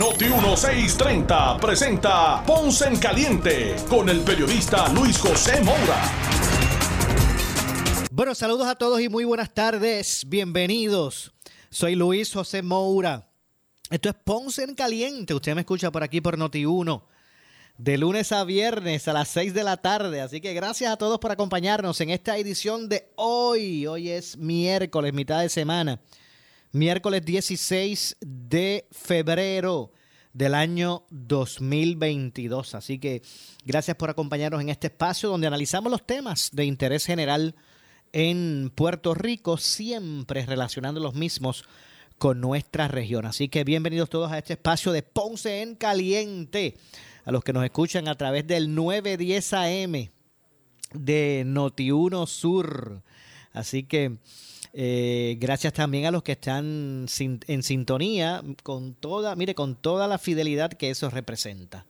Noti 1630 presenta Ponce en Caliente con el periodista Luis José Moura. Bueno, saludos a todos y muy buenas tardes. Bienvenidos. Soy Luis José Moura. Esto es Ponce en Caliente. Usted me escucha por aquí por Noti 1 de lunes a viernes a las 6 de la tarde. Así que gracias a todos por acompañarnos en esta edición de hoy. Hoy es miércoles, mitad de semana. Miércoles 16 de febrero del año 2022. Así que gracias por acompañarnos en este espacio donde analizamos los temas de interés general en Puerto Rico, siempre relacionando los mismos con nuestra región. Así que bienvenidos todos a este espacio de Ponce en Caliente a los que nos escuchan a través del 910 AM de Noti1 Sur. Así que eh, gracias también a los que están en sintonía con toda, mire, con toda la fidelidad que eso representa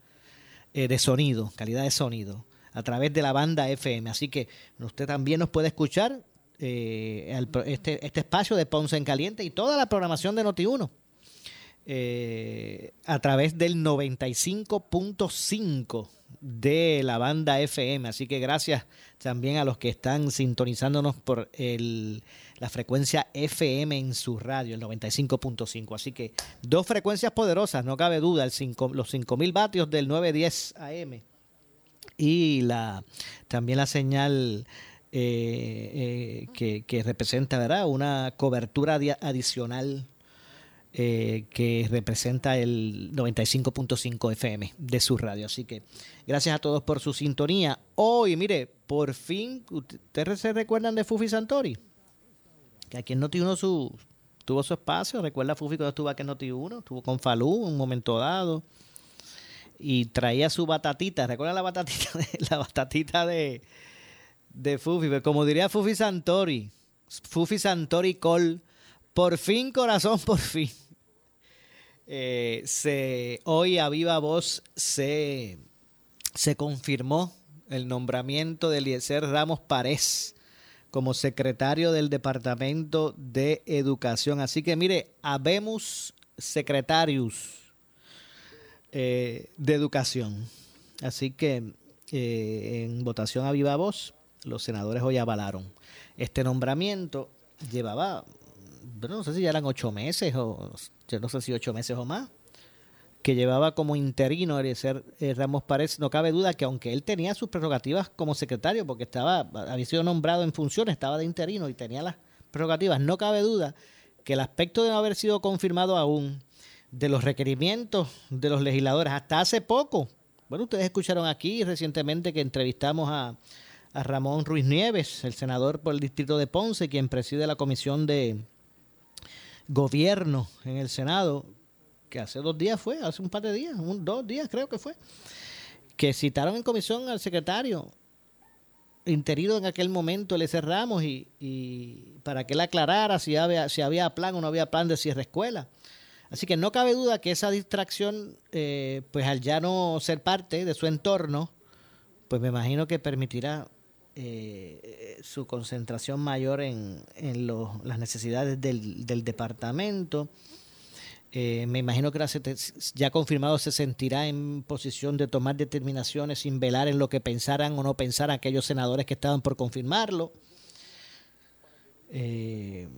eh, de sonido, calidad de sonido, a través de la banda FM. Así que usted también nos puede escuchar eh, este, este espacio de Ponce en Caliente y toda la programación de Noti1 eh, a través del 95.5 de la banda FM. Así que gracias también a los que están sintonizándonos por el, la frecuencia FM en su radio, el 95.5. Así que dos frecuencias poderosas, no cabe duda, el los 5.000 vatios del 910 AM y la, también la señal eh, eh, que, representa ¿verdad? una cobertura adicional eh, que representa el 95.5 FM de su radio. Así que gracias a todos por su sintonía. Hoy, mire, por fin, ¿ustedes se recuerdan de Fufi Santori? Que aquí en Noti1 su, tuvo su espacio. Recuerda Fufi cuando estuvo aquí en Noti1, estuvo con Falú un momento dado. Y traía su batatita. ¿Recuerda la batatita de, la batatita de, de Fufi? Pero como diría Fufi Santori, Fufi Santori Cole por fin, corazón, por fin. Eh, se, hoy a viva voz se, se confirmó el nombramiento de Eliezer Ramos Párez como secretario del Departamento de Educación. Así que mire, habemos secretarios eh, de educación. Así que eh, en votación a viva voz, los senadores hoy avalaron este nombramiento. Llevaba no sé si ya eran ocho meses o yo no sé si ocho meses o más, que llevaba como interino ser eh, Ramos Párez. No cabe duda que aunque él tenía sus prerrogativas como secretario, porque estaba había sido nombrado en funciones, estaba de interino y tenía las prerrogativas, no cabe duda que el aspecto de no haber sido confirmado aún de los requerimientos de los legisladores hasta hace poco. Bueno, ustedes escucharon aquí recientemente que entrevistamos a, a Ramón Ruiz Nieves, el senador por el distrito de Ponce, quien preside la comisión de, gobierno en el Senado, que hace dos días fue, hace un par de días, un, dos días creo que fue, que citaron en comisión al secretario interino en aquel momento, le cerramos y, y para que él aclarara si había, si había plan o no había plan de cierre escuela. Así que no cabe duda que esa distracción, eh, pues al ya no ser parte de su entorno, pues me imagino que permitirá eh, su concentración mayor en, en las necesidades del, del departamento. Eh, me imagino que ya confirmado se sentirá en posición de tomar determinaciones sin velar en lo que pensaran o no pensaran aquellos senadores que estaban por confirmarlo. Eh,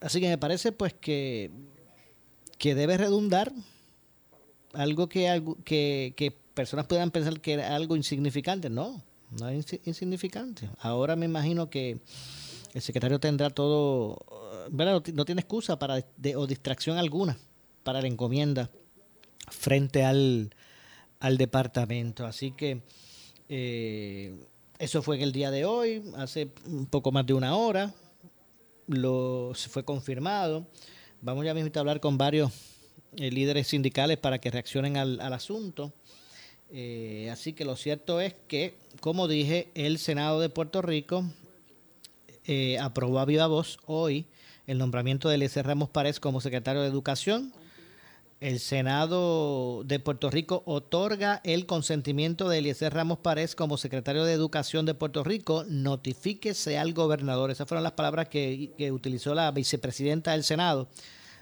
así que me parece pues que, que debe redundar algo que, que, que personas puedan pensar que era algo insignificante. No, no es insignificante. Ahora me imagino que el secretario tendrá todo, no tiene excusa para o distracción alguna para la encomienda frente al, al departamento. Así que eh, eso fue en el día de hoy, hace un poco más de una hora, lo, fue confirmado. Vamos ya mismo a hablar con varios eh, líderes sindicales para que reaccionen al, asunto. Eh, así que lo cierto es que, como dije, el Senado de Puerto Rico aprobó a viva voz hoy el nombramiento de Eliezer Ramos Párez como secretario de Educación. El Senado de Puerto Rico otorga el consentimiento de Eliezer Ramos Párez como secretario de Educación de Puerto Rico. Notifíquese al gobernador. Esas fueron las palabras que, utilizó la vicepresidenta del Senado,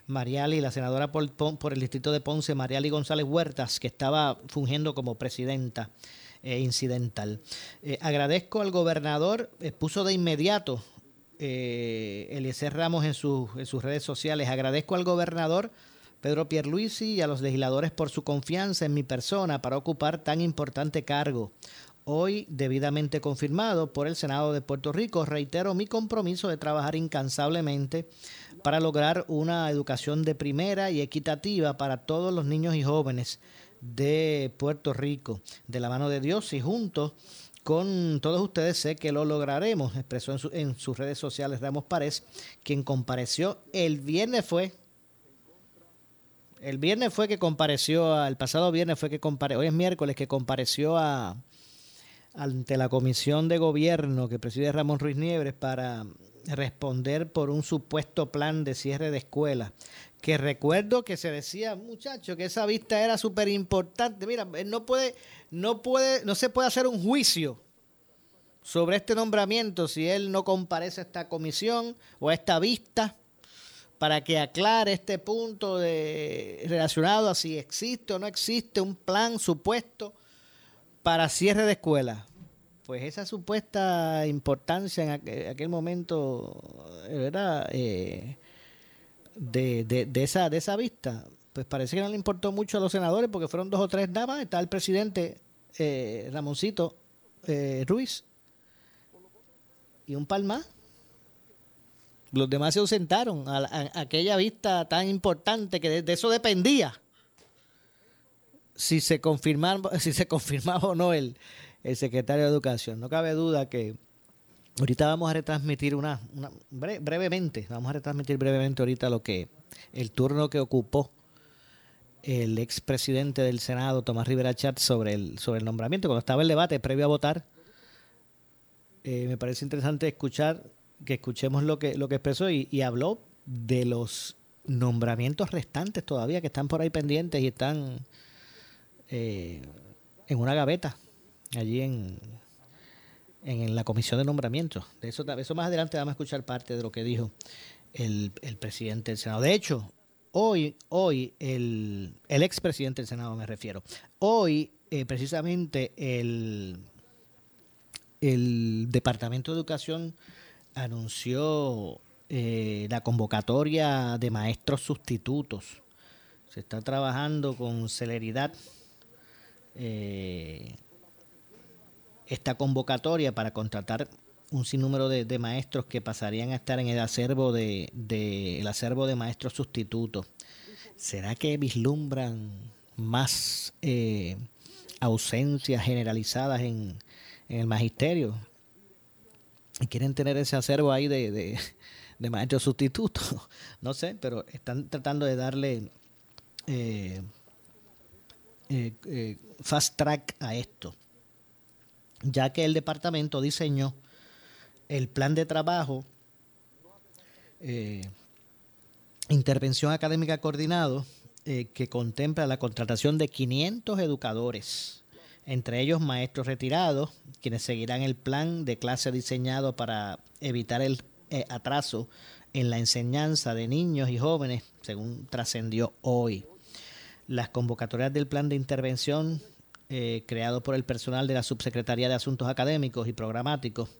Mariali, la senadora por, por, el distrito de Ponce, Mariali González Huertas, que estaba fungiendo como presidenta eh, incidental. Eh, agradezco al gobernador, eh, puso de inmediato eh, Eliezer Ramos en, su, en sus redes sociales. Agradezco al gobernador Pedro Pierluisi y a los legisladores por su confianza en mi persona para ocupar tan importante cargo. Hoy, debidamente confirmado por el Senado de Puerto Rico, reitero mi compromiso de trabajar incansablemente para lograr una educación de primera y equitativa para todos los niños y jóvenes de Puerto Rico, de la mano de Dios y juntos con todos ustedes sé que lo lograremos, expresó en, su, en sus redes sociales Ramos Párez, quien compareció el viernes fue, el viernes fue que compareció, el pasado viernes fue que compareció, hoy es miércoles que compareció a, ante la comisión de gobierno que preside Ramón Ruiz Nieves para responder por un supuesto plan de cierre de escuelas. Que recuerdo que se decía, muchacho, que esa vista era súper importante. Mira, no puede, no puede, no se puede hacer un juicio sobre este nombramiento si él no comparece a esta comisión o a esta vista para que aclare este punto de, relacionado a si existe o no existe un plan supuesto para cierre de escuelas. Pues esa supuesta importancia en aquel, momento era eh, de, de, esa, de esa vista, pues parece que no le importó mucho a los senadores porque fueron dos o tres damas. Está el presidente eh, Ramoncito eh, Ruiz y un par más. Los demás se ausentaron a aquella vista tan importante que de, de eso dependía si se confirmaba, si se confirmaba o no el, el secretario de Educación. No cabe duda que ahorita vamos a retransmitir una, una bre, brevemente, vamos a retransmitir brevemente ahorita lo que el turno que ocupó el expresidente del Senado, Tomás Rivera Chat, sobre el, sobre el nombramiento. Cuando estaba el debate previo a votar, eh, me parece interesante escuchar, que escuchemos lo que, lo que expresó y, habló de los nombramientos restantes todavía que están por ahí pendientes y están eh, en una gaveta allí en, en la comisión de nombramiento. De eso, más adelante vamos a escuchar parte de lo que dijo el, el presidente del Senado. De hecho, hoy, hoy el, el expresidente del Senado me refiero, hoy eh, precisamente el, el Departamento de Educación anunció eh, la convocatoria de maestros sustitutos. Se está trabajando con celeridad eh, esta convocatoria para contratar un sinnúmero de, maestros que pasarían a estar en el acervo de, el acervo de maestros sustitutos. ¿Será que vislumbran más eh, ausencias generalizadas en, en, el magisterio? ¿Y quieren tener ese acervo ahí de maestros sustitutos? No sé, pero están tratando de darle eh, eh, eh, fast track a esto, ya que el departamento diseñó el plan de trabajo, eh, intervención académica coordinado, eh, que contempla la contratación de 500 educadores, entre ellos maestros retirados, quienes seguirán el plan de clase diseñado para evitar el eh, atraso en la enseñanza de niños y jóvenes, según trascendió hoy. Las convocatorias del plan de intervención eh, creado por el personal de la Subsecretaría de Asuntos Académicos y Programáticos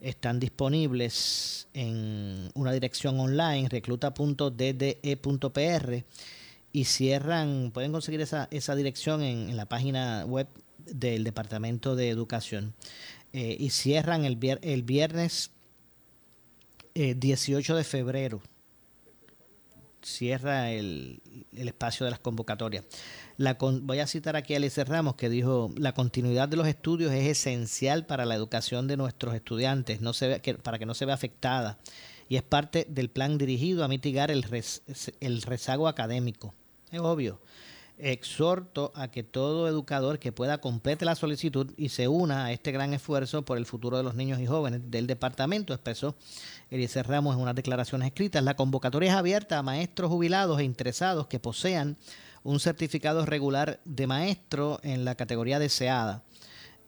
están disponibles en una dirección online, recluta.ddE.pr, y cierran, pueden conseguir esa, esa dirección en, la página web del Departamento de Educación. Eh, y cierran el, vier, el viernes eh, 18 de febrero cierra el, el, espacio de las convocatorias. Voy a citar aquí a Alice Ramos que dijo, la continuidad de los estudios es esencial para la educación de nuestros estudiantes, para que no se vea afectada, y es parte del plan dirigido a mitigar el, el rezago académico. Es obvio. Exhorto a que todo educador que pueda complete la solicitud y se una a este gran esfuerzo por el futuro de los niños y jóvenes del departamento, expresó Eliezer Ramos en unas declaraciones escritas. La convocatoria es abierta a maestros jubilados e interesados que posean un certificado regular de maestro en la categoría deseada.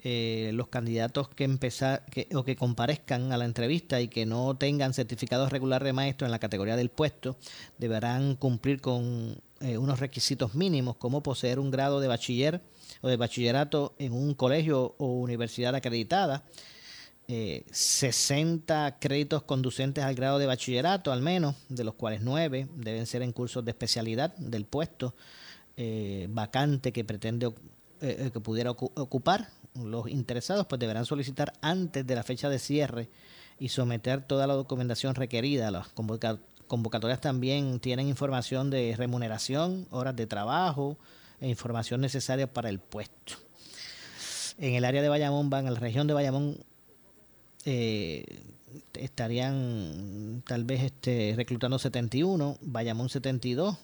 Eh, los candidatos que empezar que, o que comparezcan a la entrevista y que no tengan certificado regular de maestro en la categoría del puesto deberán cumplir con eh, unos requisitos mínimos como poseer un grado de bachiller o de bachillerato en un colegio o universidad acreditada, 60 eh, créditos conducentes al grado de bachillerato al menos, de los cuales 9 deben ser en cursos de especialidad del puesto vacante que pretende que pudiera ocupar los interesados pues deberán solicitar antes de la fecha de cierre y someter toda la documentación requerida. Las convocatorias también tienen información de remuneración, horas de trabajo e información necesaria para el puesto. En el área de Bayamón, van, en la región de Bayamón, eh, estarían tal vez este, reclutando 71, Bayamón 72,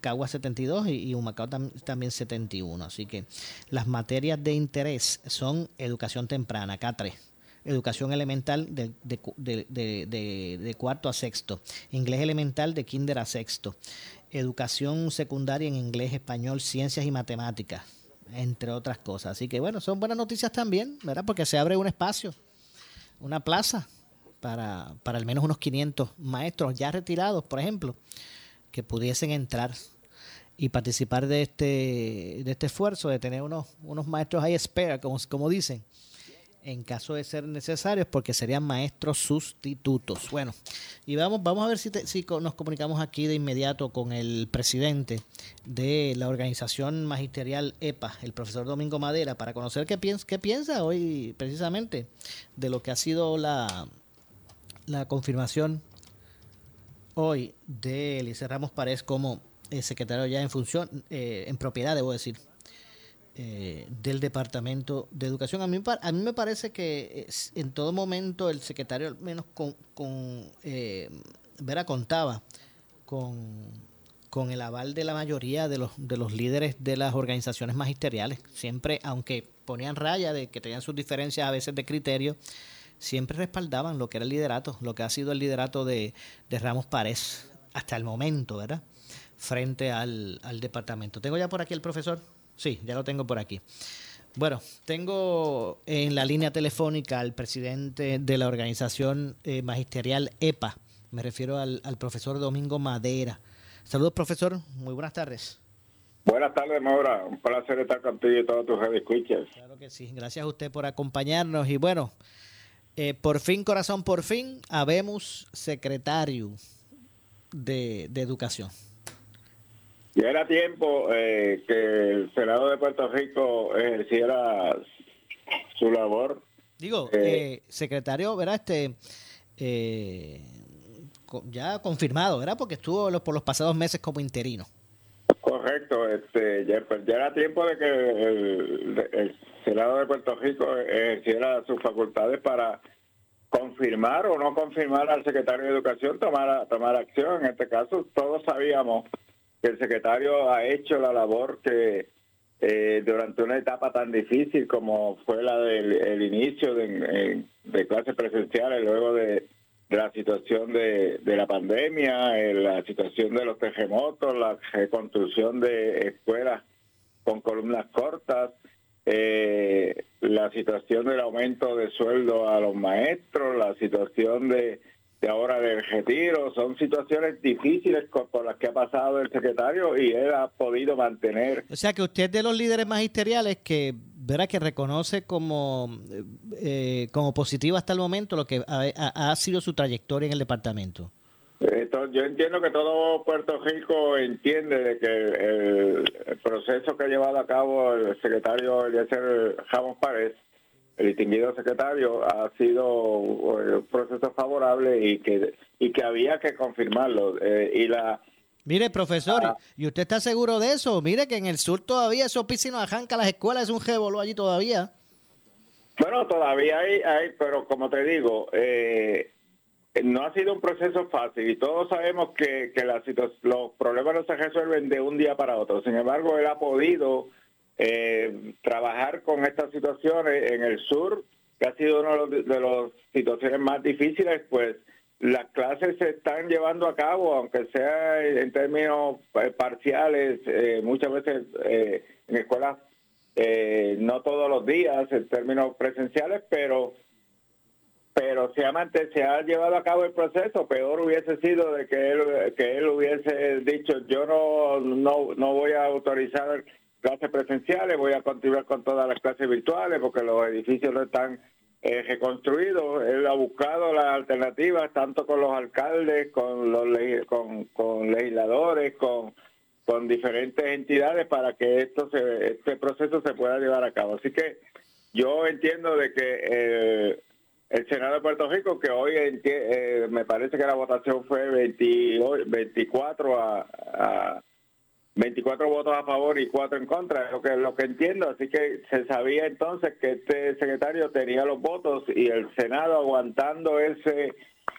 Cagua 72 y, Humacao también 71. Así que las materias de interés son educación temprana, K3, educación elemental de, de, cuarto a sexto, inglés elemental de kinder a sexto, educación secundaria en inglés, español, ciencias y matemáticas, entre otras cosas. Así que bueno, son buenas noticias también, ¿verdad? Porque se abre un espacio, una plaza para, para al menos unos 500 maestros ya retirados, por ejemplo que pudiesen entrar y participar de este, de este esfuerzo, de tener unos, unos maestros ahí espera, como, como dicen, en caso de ser necesarios, porque serían maestros sustitutos. Bueno, y vamos, vamos a ver si, si nos comunicamos aquí de inmediato con el presidente de la organización magisterial EPA, el profesor Domingo Madera, para conocer qué piensa, qué piensa hoy precisamente de lo que ha sido la, la confirmación hoy de Elise Ramos Párez como eh, secretario ya en función, eh, en propiedad, debo decir, eh, del Departamento de Educación. A mí, a mí me parece que en todo momento el secretario, al menos con, con Vera, contaba con, con el aval de la mayoría de los, de los líderes de las organizaciones magisteriales. Siempre, aunque ponían raya de que tenían sus diferencias a veces de criterio, siempre respaldaban lo que era el liderato, lo que ha sido el liderato de, Ramos Párez hasta el momento, ¿verdad? Frente al, departamento. ¿Tengo ya por aquí el profesor? Sí, ya lo tengo por aquí. Bueno, tengo en la línea telefónica al presidente de la organización eh, magisterial EPA. Me refiero al, profesor Domingo Madera. Saludos, profesor. Muy buenas tardes. Buenas tardes, Maura. Un placer estar contigo y todos tus escuchas. Claro que sí. Gracias a usted por acompañarnos. Y bueno, eh, por fin, corazón, por fin, habemos secretario de, Educación. Ya era tiempo eh, que el Senado de Puerto Rico ejerciera su labor. Digo, eh, secretario, ¿verdad? Este, ya confirmado, ¿verdad? Porque estuvo por los pasados meses como interino. Correcto, este, ya, pues, era tiempo de que el Senado de Puerto Rico ejerciera sus facultades para confirmar o no confirmar al secretario de Educación, tomar, tomar acción. En este caso, todos sabíamos que el secretario ha hecho la labor que eh, durante una etapa tan difícil como fue la del inicio de, clases presenciales, luego de, la situación de, la pandemia, eh, la situación de los terremotos, la reconstrucción de escuelas con columnas cortas, eh, la situación del aumento de sueldo a los maestros, la situación de, ahora del retiro, son situaciones difíciles por las que ha pasado el secretario y él ha podido mantener. O sea que usted es de los líderes magisteriales que verá que reconoce como, eh, como positivo hasta el momento lo que ha sido su trayectoria en el departamento yo entiendo que todo Puerto Rico entiende de que el, proceso que ha llevado a cabo el secretario Eliezer Ramos Párez, el distinguido secretario, ha sido un proceso favorable y que y que había que confirmarlo. Eh, y la Mire, profesor, ah. ¿y usted está seguro de eso? Mire que en el sur todavía esos piscinos arranca las escuelas, es un jebolo allí todavía. Bueno, todavía hay, hay pero como te digo, eh, no ha sido un proceso fácil y todos sabemos que, que los problemas no se resuelven de un día para otro. Sin embargo, él ha podido eh, trabajar con estas situaciones en el sur, que ha sido una de las situaciones más difíciles, pues las clases se están llevando a cabo, aunque sea en términos eh, parciales, eh, muchas veces en escuelas, no todos los días en términos presenciales, pero pero se ha, se ha llevado a cabo el proceso. Peor hubiese sido de que él, que él hubiese dicho, yo no, no, no voy a autorizar clases presenciales, voy a continuar con todas las clases virtuales porque los edificios no están eh, reconstruidos. Él ha buscado las alternativas tanto con los alcaldes, con los con, con legisladores, con, con diferentes entidades para que esto se, este proceso se pueda llevar a cabo. Así que yo entiendo de que eh, el Senado de Puerto Rico, que hoy eh, me parece que la votación fue 24 a, 24 votos a favor y 4 en contra, es lo que, lo que entiendo. Así que se sabía entonces que este secretario tenía los votos y el Senado aguantando ese,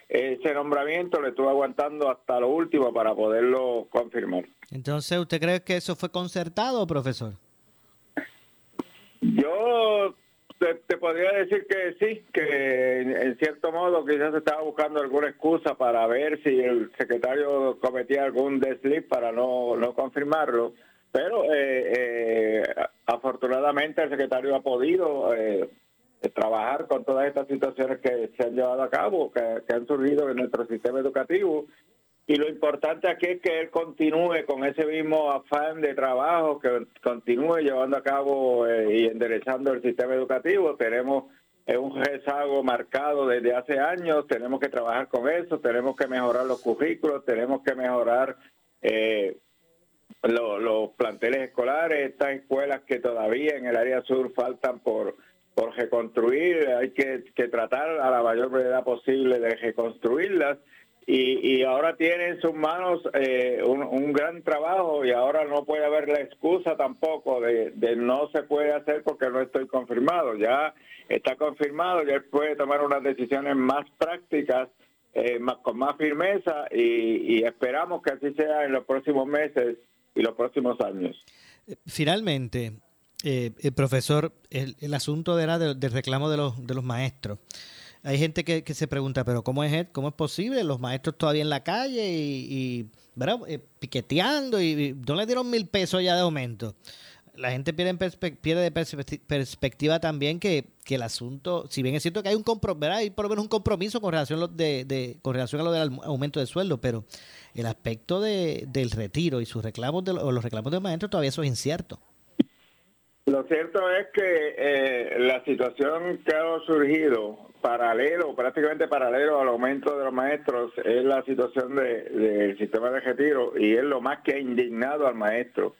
ese nombramiento le estuvo aguantando hasta lo último para poderlo confirmar. Entonces, ¿usted cree que eso fue concertado, profesor? Yo te, podría decir que sí, que en, cierto modo quizás estaba buscando alguna excusa para ver si el secretario cometía algún desliz para no, no confirmarlo, pero eh, eh, afortunadamente el secretario ha podido eh, trabajar con todas estas situaciones que se han llevado a cabo, que han surgido en nuestro sistema educativo y lo importante aquí es que él continúe con ese mismo afán de trabajo, que continúe llevando a cabo eh, y enderezando el sistema educativo. Tenemos un rezago marcado desde hace años, tenemos que trabajar con eso, tenemos que mejorar los currículos, tenemos que mejorar eh, los planteles escolares, estas escuelas que todavía en el área sur faltan por, por reconstruir, hay que, que tratar a la mayor brevedad posible de reconstruirlas y, ahora tiene en sus manos eh, un, gran trabajo y ahora no puede haber la excusa tampoco de, no se puede hacer porque no estoy confirmado. Ya está confirmado, ya puede tomar unas decisiones más prácticas, eh, con más firmeza y, esperamos que así sea en los próximos meses y los próximos años. Finalmente, eh, el profesor, el, el asunto era del reclamo de los, de los maestros. Hay gente que, se pregunta, pero ¿cómo es, cómo es posible? Los maestros todavía en la calle y, eh, piqueteando y, no le dieron mil pesos ya de aumento. La gente pierde, pierde de perspectiva también que, el asunto, si bien es cierto que hay un compromiso, hay por lo menos un compromiso con relación, de, con relación a lo del aumento de sueldo, pero el aspecto de, del retiro y sus reclamos de, o los reclamos de los maestros todavía eso es incierto. Lo cierto es que eh, la situación que ha surgido paralelo, prácticamente paralelo al aumento de los maestros, es la situación del sistema de retiro y es lo más que ha indignado al maestro.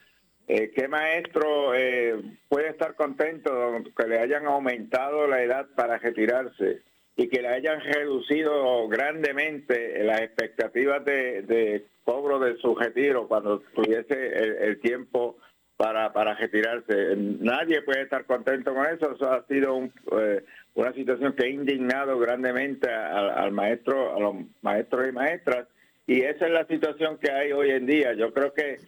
Eh, ¿Qué maestro eh, puede estar contento que le hayan aumentado la edad para retirarse y que le hayan reducido grandemente las expectativas de, cobro de su retiro cuando tuviese el tiempo para, para retirarse. Nadie puede estar contento con eso. Eso ha sido eh, una situación que ha indignado grandemente al, maestro, a los maestros y maestras. Y esa es la situación que hay hoy en día. Yo creo que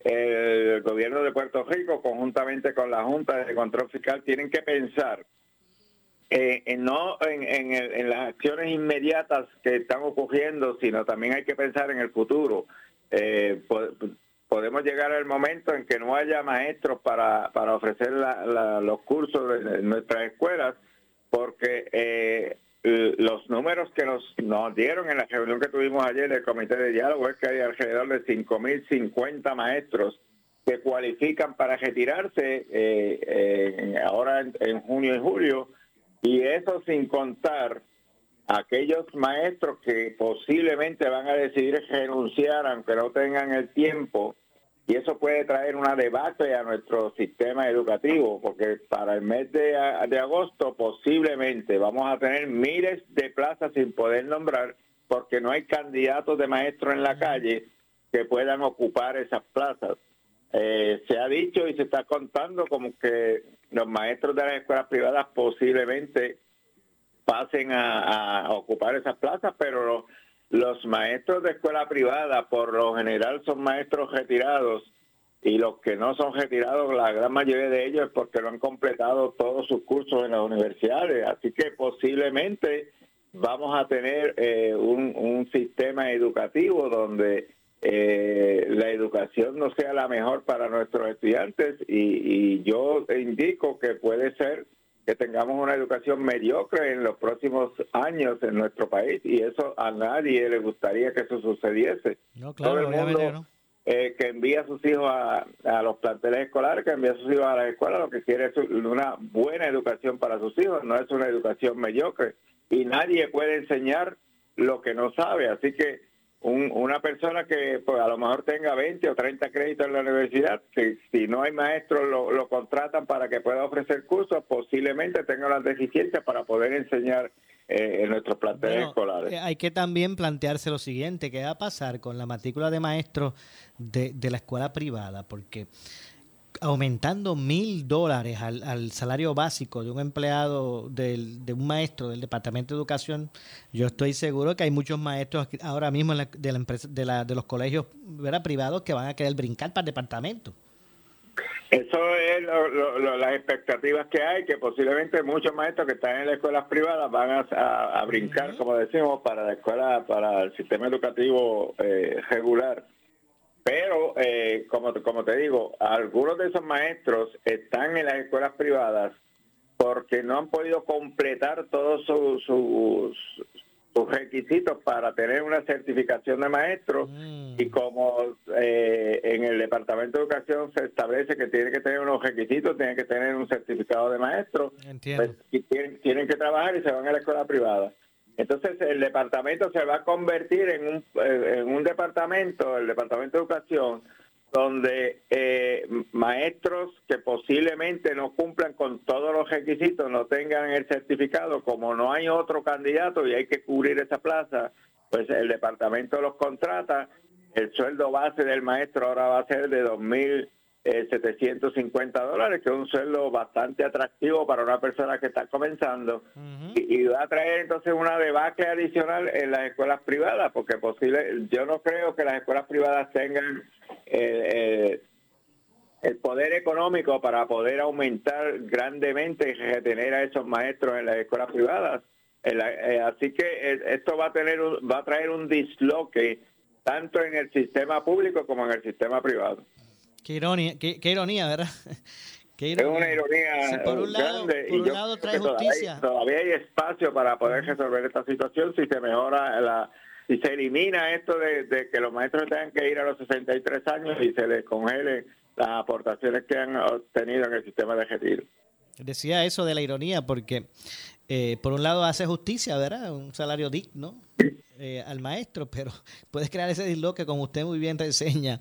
el gobierno de Puerto Rico, conjuntamente con la Junta de Control Fiscal, tienen que pensar eh, en, no en, en, las acciones inmediatas que están ocurriendo, sino también hay que pensar en el futuro. Eh, podemos llegar al momento en que no haya maestros para, para ofrecer los cursos en nuestras escuelas, porque eh, los números que nos, nos dieron en la reunión que tuvimos ayer en el Comité de Diálogo es que hay alrededor de 5.050 maestros que cualifican para retirarse eh, ahora en, en junio y julio, y eso sin contar aquellos maestros que posiblemente van a decidir renunciar aunque no tengan el tiempo y eso puede traer una debate a nuestro sistema educativo porque para el mes de, de agosto posiblemente vamos a tener miles de plazas sin poder nombrar porque no hay candidatos de maestros en la calle que puedan ocupar esas plazas. Eh, se ha dicho y se está contando como que los maestros de las escuelas privadas posiblemente pasen a, ocupar esas plazas, pero los maestros de escuela privada por lo general son maestros retirados y los que no son retirados, la gran mayoría de ellos es porque no han completado todos sus cursos en las universidades. Así que posiblemente vamos a tener eh, un, sistema educativo donde eh, la educación no sea la mejor para nuestros estudiantes y, y yo indico que puede ser que tengamos una educación mediocre en los próximos años en nuestro país y eso a nadie le gustaría que eso sucediese. No, claro, Todo el mundo, eh, que envía a sus hijos a, los planteles escolares, que envía a sus hijos a la escuela, lo que quiere es una buena educación para sus hijos, no es una educación mediocre. Y nadie puede enseñar lo que no sabe. Así que una persona que pues, a lo mejor tenga 20 o 30 créditos en la universidad, si, si no hay maestros, lo, lo contratan para que pueda ofrecer cursos, posiblemente tenga las deficiencias para poder enseñar eh, en nuestros planteles escolares. Eh, hay que también plantearse lo siguiente, ¿qué va a pasar con la matrícula de maestros de, de la escuela privada? Porque aumentando mil dólares al, al, salario básico de un empleado, del, de un maestro del Departamento de Educación, yo estoy seguro que hay muchos maestros ahora mismo de, la empresa, de, la, de los colegios privados que van a querer brincar para el departamento. Eso es las expectativas que hay, que posiblemente muchos maestros que están en las escuelas privadas van a, brincar, como decimos, para la escuela, para el sistema educativo eh, regular. Pero, eh, como, como te digo, algunos de esos maestros están en las escuelas privadas porque no han podido completar todos sus, sus requisitos para tener una certificación de maestro mm. y como eh, en el Departamento de Educación se establece que tiene que tener unos requisitos, tiene que tener un certificado de maestro, pues, tienen, que trabajar y se van a la escuela privada. Entonces el departamento se va a convertir en un, eh, en un departamento, el Departamento de Educación, donde eh, maestros que posiblemente no cumplan con todos los requisitos, no tengan el certificado, como no hay otro candidato y hay que cubrir esa plaza, pues el departamento los contrata, el sueldo base del maestro ahora va a ser de 2.750 eh, dólares, que es un sueldo bastante atractivo para una persona que está comenzando, y, va a traer entonces una debacle adicional en las escuelas privadas, porque posible, yo no creo que las escuelas privadas tengan eh, el poder económico para poder aumentar grandemente y retener a esos maestros en las escuelas privadas. Eh, así que eh, esto va a tener va a traer un disloque tanto en el sistema público como en el sistema privado. Qué ironía, qué, ironía ¿verdad? Es una ironía por un lado, por un lado trae justicia. todavía hay espacio para poder resolver esta situación si se mejora la y se elimina esto de, que los maestros tengan que ir a los 63 años y se les congele las aportaciones que han obtenido en el sistema de retiro. Decía eso de la ironía porque eh, por un lado hace justicia, ¿verdad? Un salario digno eh, al maestro, pero puedes crear ese disloque como usted muy bien reseña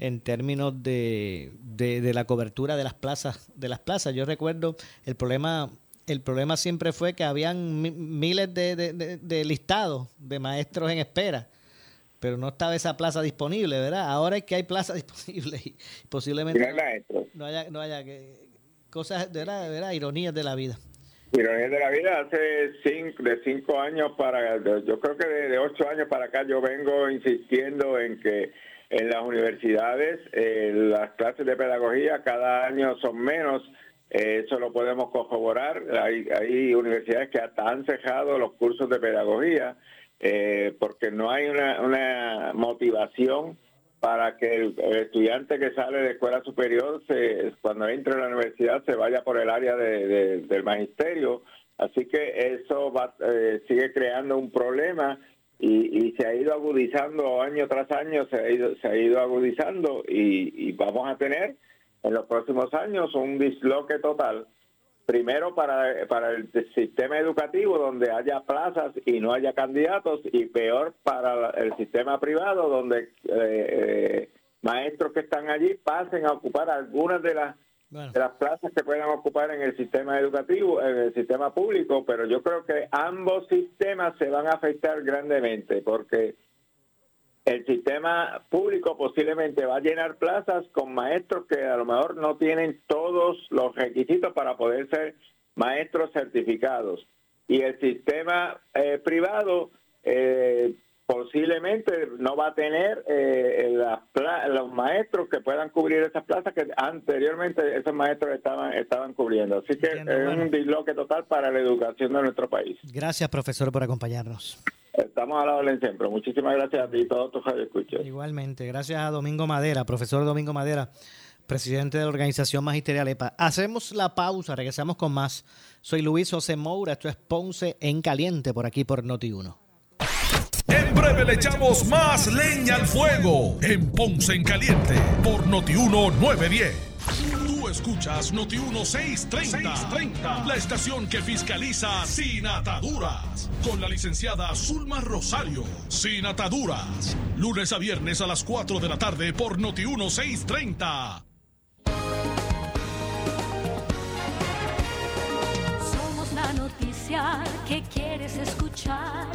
en términos de, de, de la cobertura de las plazas de las plazas. Yo recuerdo el problema el problema siempre fue que habían miles de, listados de maestros en espera, pero no estaba esa plaza disponible, ¿verdad? Ahora es que hay plaza disponible y posiblemente no, haya, no haya que, cosas, de verdad, verdad, ironías de la vida. Ironías de la vida, hace cinco, de cinco años para, yo creo que de, ocho años para acá yo vengo insistiendo en que en las universidades eh, las clases de pedagogía cada año son menos eso lo podemos corroborar. Hay, universidades que hasta han cejado los cursos de pedagogía eh, porque no hay una, motivación para que el, estudiante que sale de escuela superior, se, cuando entre a la universidad, se vaya por el área del magisterio. Así que eso va, eh, sigue creando un problema y, se ha ido agudizando año tras año, se ha ido, se ha ido agudizando y vamos a tener en los próximos años un disloque total. Primero para, para el sistema educativo donde haya plazas y no haya candidatos y peor para el sistema privado donde eh, eh, maestros que están allí pasen a ocupar algunas de las de las plazas que puedan ocupar en el sistema educativo, en el sistema público, pero yo creo que ambos sistemas se van a afectar grandemente porque el sistema público posiblemente va a llenar plazas con maestros que a lo mejor no tienen todos los requisitos para poder ser maestros certificados. y el sistema eh, privado eh, posiblemente no va a tener eh, los maestros que puedan cubrir esas plazas que anteriormente esos maestros estaban estaban cubriendo. Así que es un disloque total para la educación de nuestro país. Gracias, profesor, por acompañarnos. Estamos a la orden siempre. Muchísimas gracias a ti y todos tus escuchas. Igualmente, gracias a Domingo Madera, profesor Domingo Madera, presidente de la organización magisterial EPA. Hacemos la pausa, regresamos con más. Soy Luis José Moura, esto es Ponce en Caliente por aquí por Noti1. En breve le echamos más leña al fuego en Ponce en Caliente por Noti1 910. Tú escuchas Noti1 630, la estación que fiscaliza sin ataduras, con la licenciada Zulma Rosario. Sin ataduras, lunes a viernes a las 4 de la tarde por Noti1 630. Somos la noticia que quieres escuchar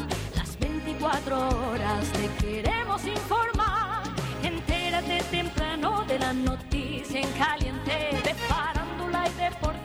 cuatro horas te queremos informar. Entérate temprano de la noticia en caliente de farándula y deportes.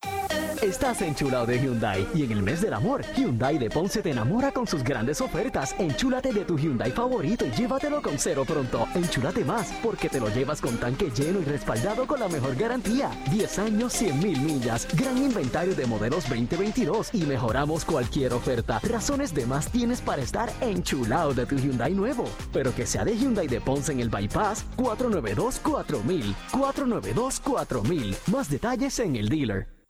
Estás enchulado de Hyundai y en el mes del amor, Hyundai de Ponce te enamora con sus grandes ofertas. Enchúlate de tu Hyundai favorito y llévatelo con cero pronto. Enchúlate más porque te lo llevas con tanque lleno y respaldado con la mejor garantía. 10 años, 100 mil millas. Gran inventario de modelos 2022 y mejoramos cualquier oferta. Razones de más tienes para estar enchulado de tu Hyundai nuevo. Pero que sea de Hyundai de Ponce en el Bypass 492 4000. 492 4000. Más detalles en el dealer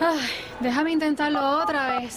Ay, déjame intentarlo otra vez.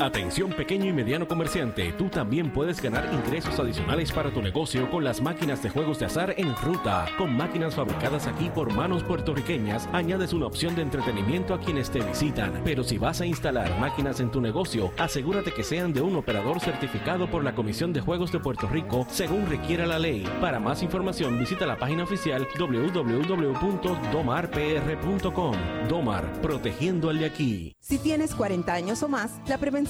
Atención pequeño y mediano comerciante, tú también puedes ganar ingresos adicionales para tu negocio con las máquinas de juegos de azar en ruta. Con máquinas fabricadas aquí por manos puertorriqueñas, añades una opción de entretenimiento a quienes te visitan. Pero si vas a instalar máquinas en tu negocio, asegúrate que sean de un operador certificado por la Comisión de Juegos de Puerto Rico según requiera la ley. Para más información visita la página oficial www.domarpr.com. Domar, protegiendo al de aquí. Si tienes 40 años o más, la prevención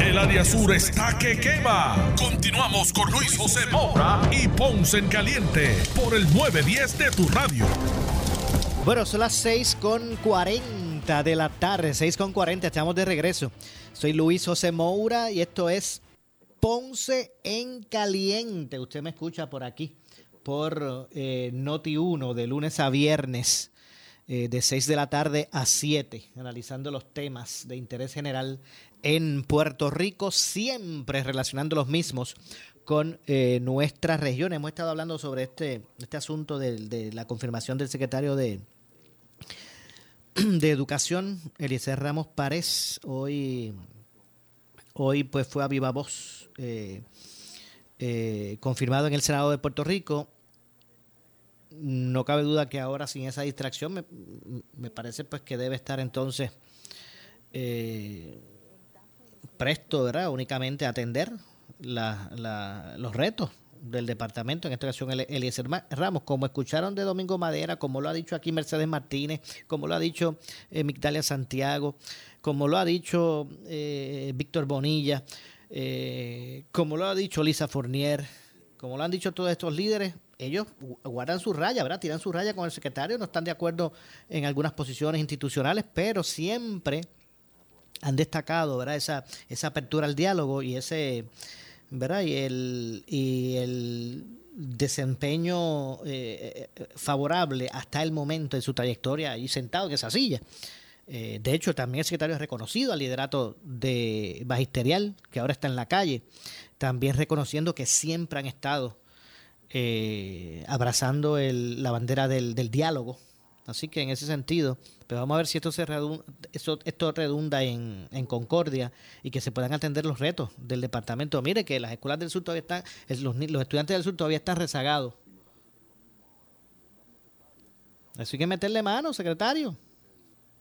El área sur está que quema. Continuamos con Luis José Moura y Ponce en Caliente por el 910 de tu radio. Bueno, son las 6 con 40 de la tarde, 6 con 40, estamos de regreso. Soy Luis José Moura y esto es Ponce en Caliente. Usted me escucha por aquí, por eh, Noti 1, de lunes a viernes, eh, de 6 de la tarde a 7, analizando los temas de interés general en Puerto Rico, siempre relacionando los mismos con eh, nuestra región. Hemos estado hablando sobre este, este asunto de, la confirmación del secretario de, de Educación, Eliezer Ramos Párez. Hoy, hoy pues fue a viva voz, eh, eh, confirmado en el Senado de Puerto Rico. No cabe duda que ahora sin esa distracción me, me parece pues que debe estar entonces eh, presto, ¿verdad? Únicamente a atender los retos del departamento, en esta ocasión el, Eliezer Ramos, como escucharon de Domingo Madera, como lo ha dicho aquí Mercedes Martínez, como lo ha dicho eh, Migdalia Santiago, como lo ha dicho eh, Víctor Bonilla, eh, como lo ha dicho Lisa Fournier, como lo han dicho todos estos líderes, ellos guardan su raya, ¿verdad? Tiran su raya con el secretario, no están de acuerdo en algunas posiciones institucionales, pero siempre han destacado ¿verdad? Esa, esa apertura al diálogo y ese ¿verdad? y el, y el desempeño eh, favorable hasta el momento de su trayectoria ahí sentado en esa silla. Eh, de hecho, también el secretario es reconocido al liderato de magisterial, que ahora está en la calle, también reconociendo que siempre han estado eh, abrazando el, la bandera del diálogo. Así que en ese sentido, pero vamos a ver si esto se redunda, esto, esto redunda en, en, concordia y que se puedan atender los retos del departamento. Mire que las escuelas del sur todavía están, los, los estudiantes del sur todavía están rezagados. Así que meterle mano, secretario.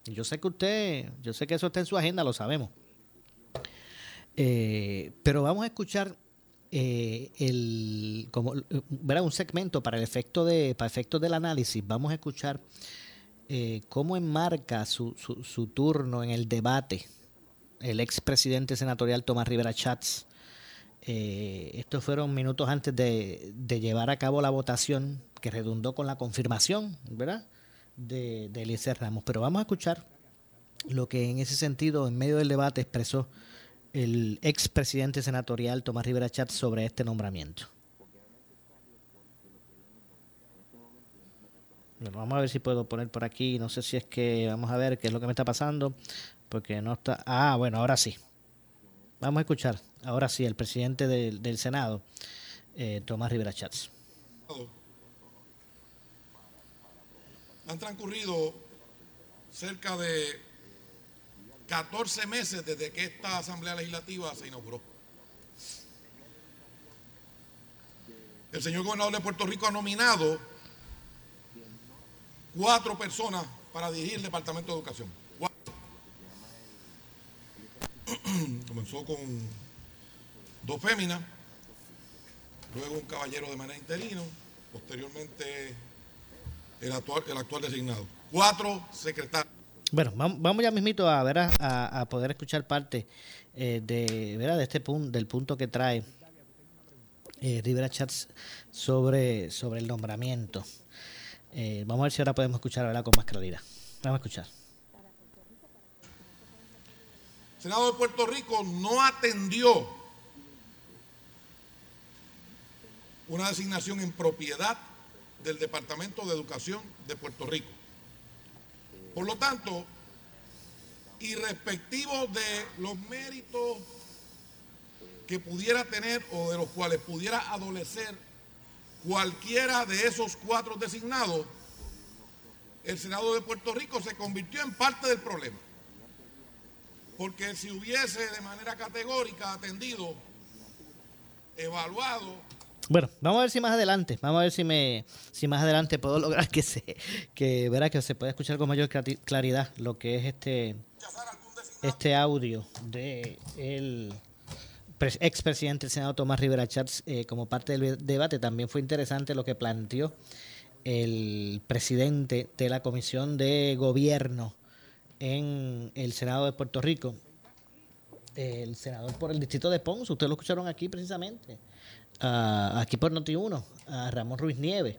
Yo sé que usted, yo sé que eso está en su agenda, lo sabemos. Eh, pero vamos a escuchar eh, el como verá un segmento para el efecto de para efectos del análisis vamos a escuchar eh, cómo enmarca su, su, su, turno en el debate el expresidente senatorial Tomás Rivera Chats eh, estos fueron minutos antes de, de, llevar a cabo la votación que redundó con la confirmación verdad de, de Ramos. Pero vamos a escuchar lo que en ese sentido en medio del debate expresó el expresidente senatorial Tomás Rivera Chat sobre este nombramiento. Bueno, vamos a ver si puedo poner por aquí. No sé si es que vamos a ver qué es lo que me está pasando. Porque no está. Ah, bueno, ahora sí. Vamos a escuchar. Ahora sí, el presidente del, Senado, eh, Tomás Rivera Chats. Han transcurrido cerca de 14 meses desde que esta Asamblea Legislativa se inauguró. El señor gobernador de Puerto Rico ha nominado cuatro personas para dirigir el Departamento de Educación. Comenzó con dos féminas, luego un caballero de manera interino, posteriormente el actual, el actual designado. Cuatro secretarios. Bueno, vamos ya mismito a ver a, a poder escuchar parte eh, de, ¿verdad? de este punto, del punto que trae eh, Rivera Chats sobre, sobre el nombramiento. Eh, vamos a ver si ahora podemos escuchar ahora con más claridad. Vamos a escuchar. El Senado de Puerto Rico no atendió una designación en propiedad del Departamento de Educación de Puerto Rico. Por lo tanto, irrespectivo de los méritos que pudiera tener o de los cuales pudiera adolecer cualquiera de esos cuatro designados, el Senado de Puerto Rico se convirtió en parte del problema. Porque si hubiese de manera categórica atendido, evaluado bueno, vamos a ver si más adelante, vamos a ver si me, si más adelante puedo lograr que se, que verá que se pueda escuchar con mayor claridad lo que es este, este audio de el expresidente del Senado Tomás Rivera Chats eh, como parte del debate. También fue interesante lo que planteó el presidente de la Comisión de Gobierno en el Senado de Puerto Rico, el senador por el distrito de Ponce. Ustedes lo escucharon aquí precisamente a, aquí por Noti1, a Ramón Ruiz Nieves,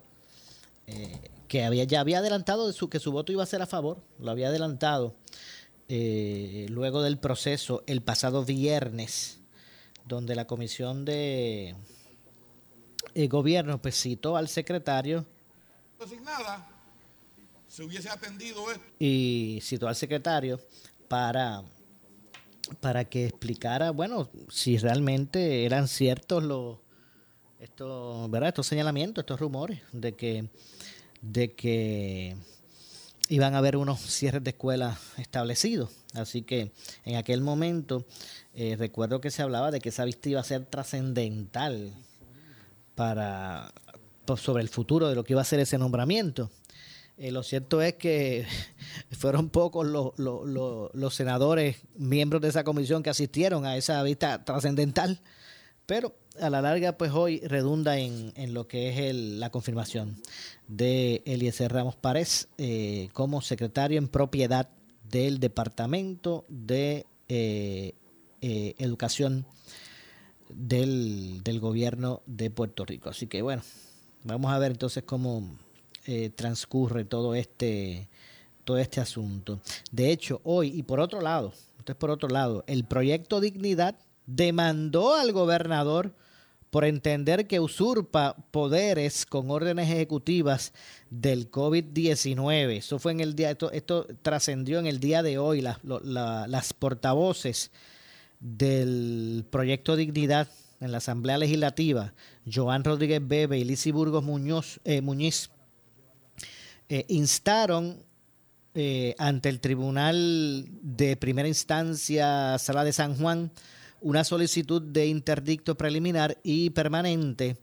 eh, que había, ya había adelantado de su, que su voto iba a ser a favor, lo había adelantado eh, luego del proceso el pasado viernes, donde la comisión de eh, gobierno pues, citó al secretario se hubiese atendido esto. y citó al secretario para para que explicara, bueno, si realmente eran ciertos los estos, ¿verdad? estos señalamientos, estos rumores de que, de que iban a haber unos cierres de escuelas establecidos. Así que en aquel momento eh, recuerdo que se hablaba de que esa vista iba a ser trascendental para sobre el futuro de lo que iba a ser ese nombramiento. Eh, lo cierto es que fueron pocos los, los, los, senadores, miembros de esa comisión que asistieron a esa vista trascendental, pero a la larga, pues hoy redunda en, en lo que es el, la confirmación de Eliezer Ramos Párez eh, como secretario en propiedad del Departamento de eh, eh, Educación del, del, gobierno de Puerto Rico. Así que bueno, vamos a ver entonces cómo transcurre todo este, todo este asunto. De hecho, hoy, y por otro lado, entonces por otro lado, el proyecto Dignidad demandó al gobernador por entender que usurpa poderes con órdenes ejecutivas del COVID-19. Eso fue en el día, esto, esto trascendió en el día de hoy. La, la, las portavoces del proyecto Dignidad en la Asamblea Legislativa, Joan Rodríguez Bebe y Lizy Burgos Muñoz, eh, Muñiz, eh, instaron eh, ante el Tribunal de Primera Instancia, Sala de San Juan, una solicitud de interdicto preliminar y permanente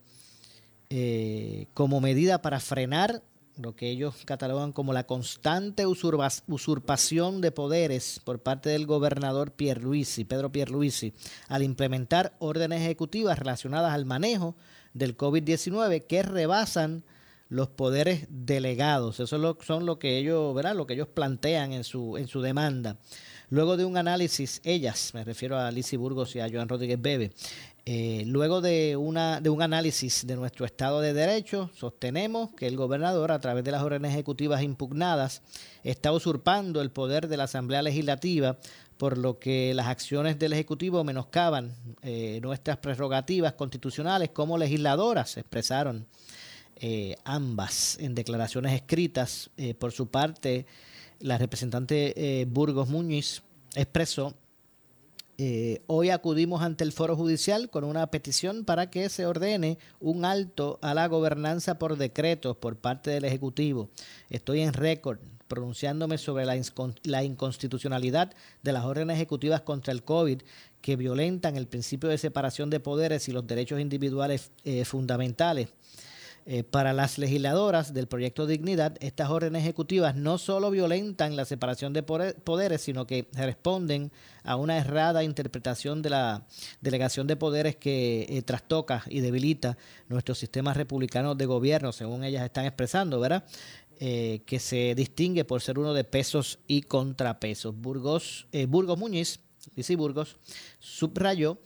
eh, como medida para frenar lo que ellos catalogan como la constante usurpa- usurpación de poderes por parte del gobernador Pierluisi, Pedro Pierluisi, al implementar órdenes ejecutivas relacionadas al manejo del COVID-19 que rebasan los poderes delegados. Eso son lo que ellos, ¿verdad? Lo que ellos plantean en su, en su demanda. Luego de un análisis, ellas, me refiero a Lizy Burgos y a Joan Rodríguez Bebe, eh, luego de, una, de un análisis de nuestro Estado de Derecho, sostenemos que el gobernador, a través de las órdenes ejecutivas impugnadas, está usurpando el poder de la Asamblea Legislativa, por lo que las acciones del Ejecutivo menoscaban eh, nuestras prerrogativas constitucionales como legisladoras, expresaron eh, ambas en declaraciones escritas. Por su parte, la representante eh, Burgos Muñiz expresó eh, hoy acudimos ante el foro judicial con una petición para que se ordene un alto a la gobernanza por decretos por parte del Ejecutivo. Estoy en récord pronunciándome sobre la, inconstitucionalidad de las órdenes ejecutivas contra el COVID que violentan el principio de separación de poderes y los derechos individuales eh, fundamentales. Eh, para las legisladoras del proyecto Dignidad, estas órdenes ejecutivas no solo violentan la separación de poderes, sino que responden a una errada interpretación de la delegación de poderes que eh, trastoca y debilita nuestro sistema republicano de gobierno, según ellas están expresando, ¿verdad? Eh, que se distingue por ser uno de pesos y contrapesos. Burgos, Burgos Muñiz, Lizy Burgos, subrayó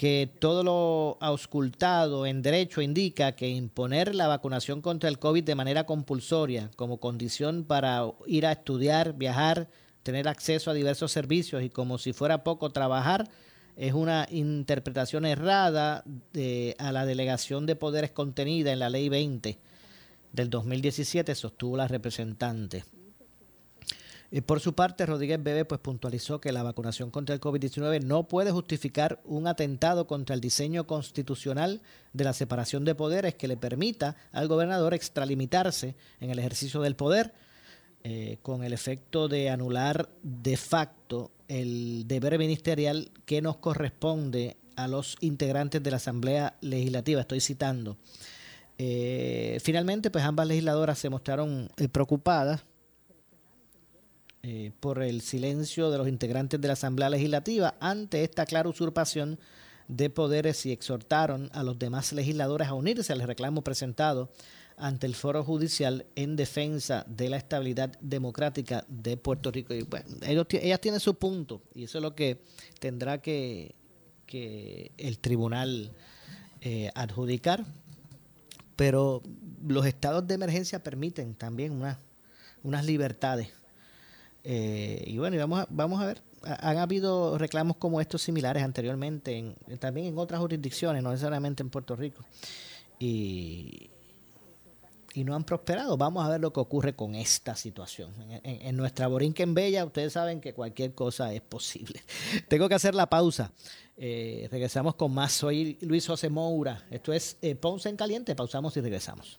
que todo lo auscultado en derecho indica que imponer la vacunación contra el COVID de manera compulsoria como condición para ir a estudiar, viajar, tener acceso a diversos servicios y como si fuera poco trabajar es una interpretación errada de- a la delegación de poderes contenida en la Ley 20 del 2017, sostuvo la representante. Por su parte, Rodríguez Bebe pues, puntualizó que la vacunación contra el COVID-19 no puede justificar un atentado contra el diseño constitucional de la separación de poderes que le permita al gobernador extralimitarse en el ejercicio del poder eh, con el efecto de anular de facto el deber ministerial que nos corresponde a los integrantes de la Asamblea Legislativa. Estoy citando. Eh, finalmente, pues ambas legisladoras se mostraron eh, preocupadas eh, por el silencio de los integrantes de la Asamblea Legislativa ante esta clara usurpación de poderes y exhortaron a los demás legisladores a unirse al reclamo presentado ante el foro judicial en defensa de la estabilidad democrática de Puerto Rico. Y bueno, ellas tienen su punto y eso es lo que tendrá que, el tribunal eh, adjudicar. Pero los estados de emergencia permiten también una- unas libertades eh, y bueno, y vamos a, vamos a ver. Ha- Han habido reclamos como estos similares anteriormente, en- también en otras jurisdicciones, no necesariamente en Puerto Rico. Y, y no han prosperado. Vamos a ver lo que ocurre con esta situación. En, en- en nuestra Borinquen Bella, ustedes saben que cualquier cosa es posible. Tengo que hacer la pausa. Eh, regresamos con más. Soy Luis José Moura. Esto es eh, Ponce en Caliente. Pausamos y regresamos.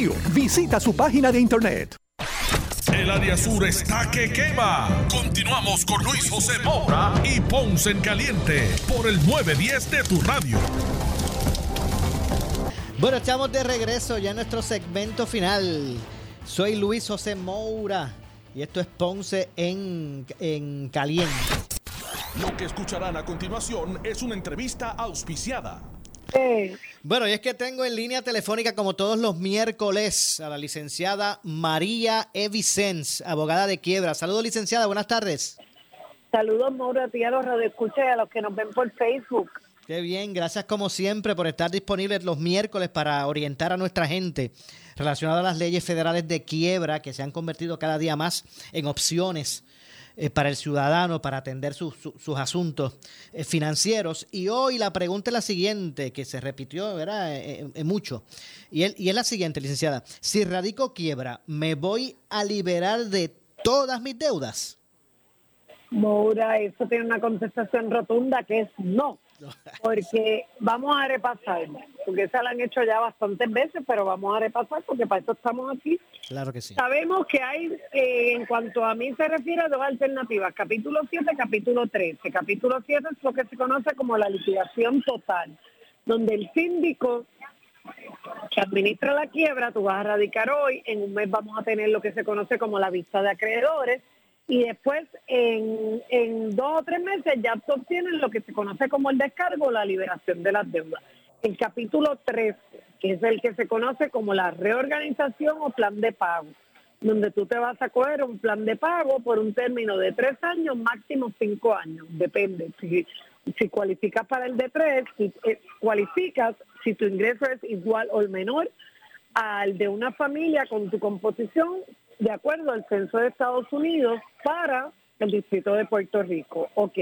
Visita su página de internet. El área sur está que quema. Continuamos con Luis José Moura y Ponce en Caliente por el 910 de tu radio. Bueno, estamos de regreso ya en nuestro segmento final. Soy Luis José Moura y esto es Ponce en, en Caliente. Lo que escucharán a continuación es una entrevista auspiciada. Bueno, y es que tengo en línea telefónica, como todos los miércoles, a la licenciada María E. Vicens, abogada de quiebra. Saludos, licenciada, buenas tardes. Saludos, Mauro, a ti a los radioescuchas y a los que nos ven por Facebook. Qué bien, gracias como siempre por estar disponibles los miércoles para orientar a nuestra gente relacionada a las leyes federales de quiebra que se han convertido cada día más en opciones eh, para el ciudadano, para atender su- sus asuntos eh, financieros. Y hoy la pregunta es la siguiente, que se repitió ¿verdad? Eh, mucho, y, el- y es la siguiente, licenciada. Si radico quiebra, ¿me voy a liberar de todas mis deudas? Moura, eso tiene una contestación rotunda que es no. Porque vamos a repasar, porque esa la han hecho ya bastantes veces, pero vamos a repasar porque para eso estamos aquí. Claro que sí. Sabemos que hay, eh, en cuanto a mí se refiere, dos alternativas, capítulo 7, capítulo 13. Capítulo 7 es lo que se conoce como la liquidación total, donde el síndico que administra la quiebra, tú vas a radicar hoy, en un mes vamos a tener lo que se conoce como la vista de acreedores y después en, en dos o tres meses ya tú obtienes lo que se conoce como el descargo, la liberación de las deudas. El capítulo 13, que es el que se conoce como la reorganización o plan de pago, donde tú te vas a coger un plan de pago por un término de tres años, máximo cinco años, depende. Si, si cualificas para el de tres, si eh, cualificas si tu ingreso es igual o menor al de una familia con tu composición de acuerdo al censo de Estados Unidos para el distrito de Puerto Rico. Ok.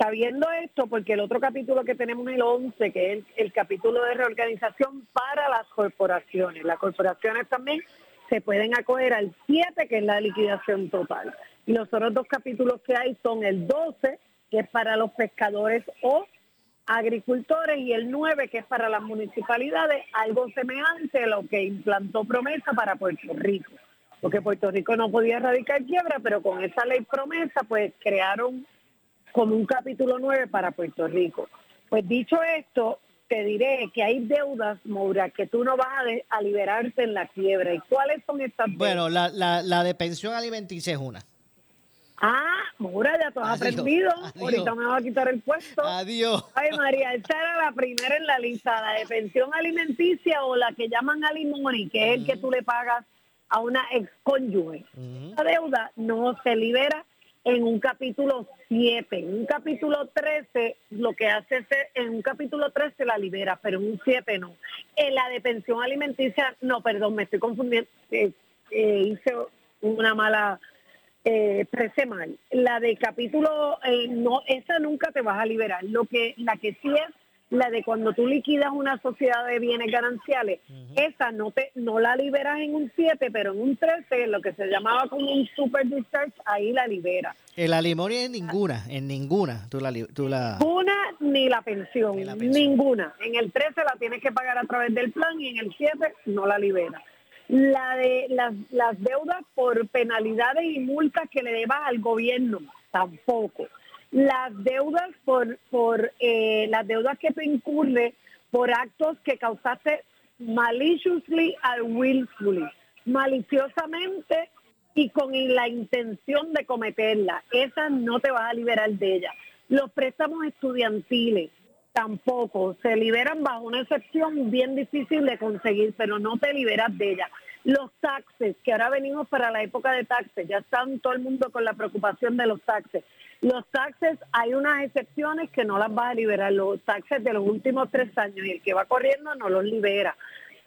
Sabiendo esto, porque el otro capítulo que tenemos el 11, que es el, el capítulo de reorganización para las corporaciones. Las corporaciones también se pueden acoger al 7, que es la liquidación total. Y los otros dos capítulos que hay son el 12, que es para los pescadores o agricultores, y el 9, que es para las municipalidades, algo semejante a lo que implantó promesa para Puerto Rico. Porque Puerto Rico no podía erradicar quiebra, pero con esa ley promesa, pues crearon como un capítulo 9 para Puerto Rico. Pues dicho esto, te diré que hay deudas, Moura, que tú no vas a, a liberarte en la quiebra. ¿Y cuáles son estas deudas? Bueno, la, la, la de pensión alimenticia es una. Ah, Moura, ya tú has Adiós, aprendido. adiós. Ahorita me va a quitar el puesto. Adiós. Ay, María, esta era la primera en la lista, la de pensión alimenticia o la que llaman alimony, que es el que tú le pagas a una ex cónyuge. La deuda no se libera en un capítulo 7. En un capítulo 13 lo que hace es, en un capítulo 13 la libera, pero en un 7 no. En la de pensión alimenticia, no, perdón, me estoy confundiendo. eh, eh, hice una mala eh, expresé mal. La de capítulo, eh, no, esa nunca te vas a liberar. Lo que, la que sí es la de cuando tú liquidas una sociedad de bienes gananciales, esa no te, no la liberas en un 7, pero en un 13, lo que se llamaba como un super discharge, ahí la libera. El alimonio en ninguna, en ninguna. Tú la, tú la... Una ni la, pensión, ninguna. En el 13 la tienes que pagar a través del plan y en el 7 no la libera. La de las, las deudas por penalidades y multas que le debas al gobierno, tampoco. Las deudas por, por eh, las deudas que tú incurres por actos que causaste maliciously and willfully, maliciosamente y con la intención de cometerla. Esa no te vas a liberar de ella. Los préstamos estudiantiles tampoco se liberan bajo una excepción bien difícil de conseguir, pero no te liberas de ella. Los taxes, que ahora venimos para la época de taxes, ya están todo el mundo con la preocupación de los taxes. Los taxes, hay unas excepciones que no las vas a liberar, los taxes de los últimos tres años y el que va corriendo no los libera.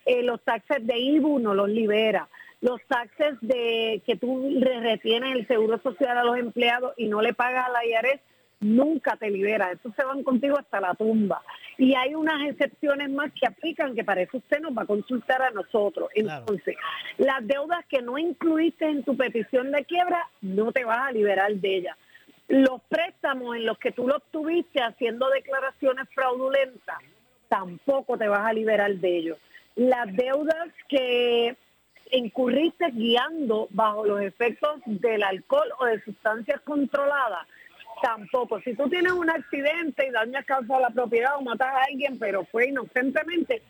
Eh, los taxes de IBU no los libera. Los taxes de que tú retienes el seguro social a los empleados y no le pagas a la IRS nunca te libera. Eso se van contigo hasta la tumba. Y hay unas excepciones más que aplican que para eso usted nos va a consultar a nosotros. Entonces, las deudas que no incluiste en tu petición de quiebra, no te vas a liberar de ellas. Los préstamos en los que tú lo obtuviste haciendo declaraciones fraudulentas, tampoco te vas a liberar de ellos. Las deudas que incurriste guiando bajo los efectos del alcohol o de sustancias controladas, tampoco. Si tú tienes un accidente y dañas causa a la propiedad o matas a alguien, pero fue inocentemente,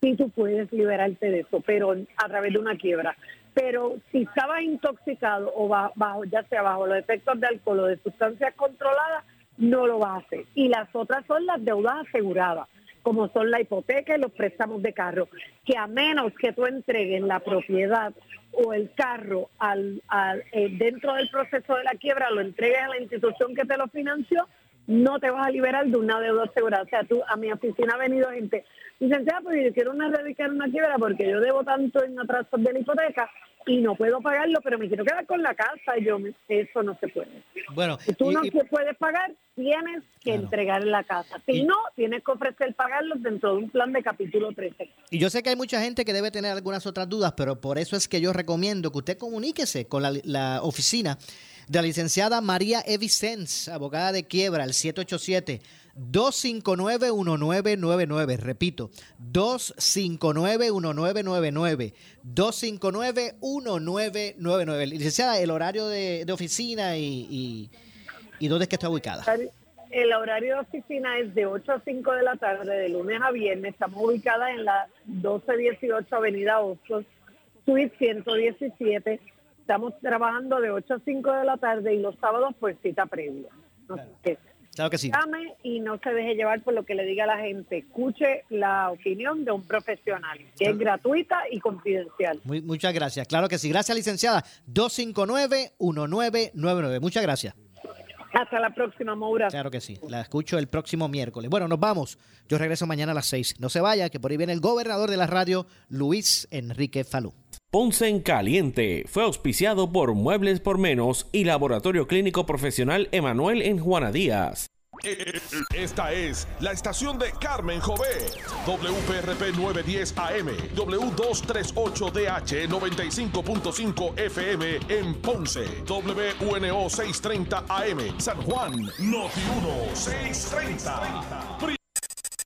sí tú puedes liberarte de eso, pero a través de una quiebra. Pero si estabas intoxicado o bajo, ya sea bajo los efectos de alcohol o de sustancias controladas, no lo vas a hacer. Y las otras son las deudas aseguradas como son la hipoteca y los préstamos de carro, que a menos que tú entregues la propiedad o el carro al, eh, dentro del proceso de la quiebra, lo entregues a la institución que te lo financió, no te vas a liberar de una deuda asegurada. O sea, tú, a mi oficina ha venido gente, dicen, pues yo quiero una dedicar una quiebra porque yo debo tanto en atrasos de la hipoteca y no puedo pagarlo, pero me quiero quedar con la casa. Y yo, eso no se puede. Bueno, si tú no puedes pagar, tienes que entregar la casa. Si no, tienes que ofrecer pagarlo dentro de un plan de capítulo 13. Y yo sé que hay mucha gente que debe tener algunas otras dudas, pero por eso es que yo recomiendo que usted comuníquese con la, la oficina de la licenciada María Evicens, abogada de quiebra, al 787 259-1999. Repito, 259-1999. 259-1999. Licenciada, el horario de, oficina y, y, dónde es que está ubicada. El horario de oficina es de 8 a 5 de la tarde, de lunes a viernes. Estamos ubicadas en la 1218 Avenida Ostos, Suite 117. Estamos trabajando de 8 a 5 de la tarde y los sábados por cita previa. Claro que sí. Llame y no se deje llevar por lo que le diga la gente. Escuche la opinión de un profesional, que es gratuita y confidencial. Muy, muchas gracias. Claro que sí. Gracias, licenciada. 259-1999. Muchas gracias. Hasta la próxima, Maura. Claro que sí. La escucho el próximo miércoles. Bueno, nos vamos. Yo regreso mañana a las 6. No se vaya, que por ahí viene el gobernador de la radio, Luis Enrique Falú. Ponce en Caliente fue auspiciado por Muebles por Menos y Laboratorio Clínico Profesional Emanuel en Juana Díaz. Esta es la estación de Carmen Jové. WPRP 910 AM, W238DH 95.5 FM en Ponce, WNO 630 AM, San Juan, Noti 1 630.